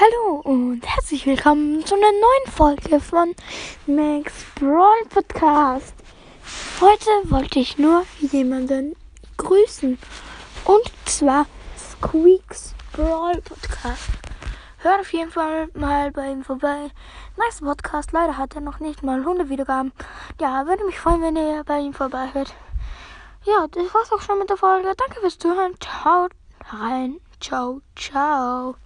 Hallo und herzlich willkommen zu einer neuen Folge von Max Brawl Podcast. Heute wollte ich nur jemanden grüßen und zwar Squeaks Brawl Podcast. Hört auf jeden Fall mal bei ihm vorbei. Nice Podcast. Leider hat er noch nicht mal 100 Wiedergaben. Ja, würde mich freuen, wenn ihr bei ihm vorbei hört. Ja, das war's auch schon mit der Folge. Danke fürs Zuhören. Ciao rein. Ciao, ciao.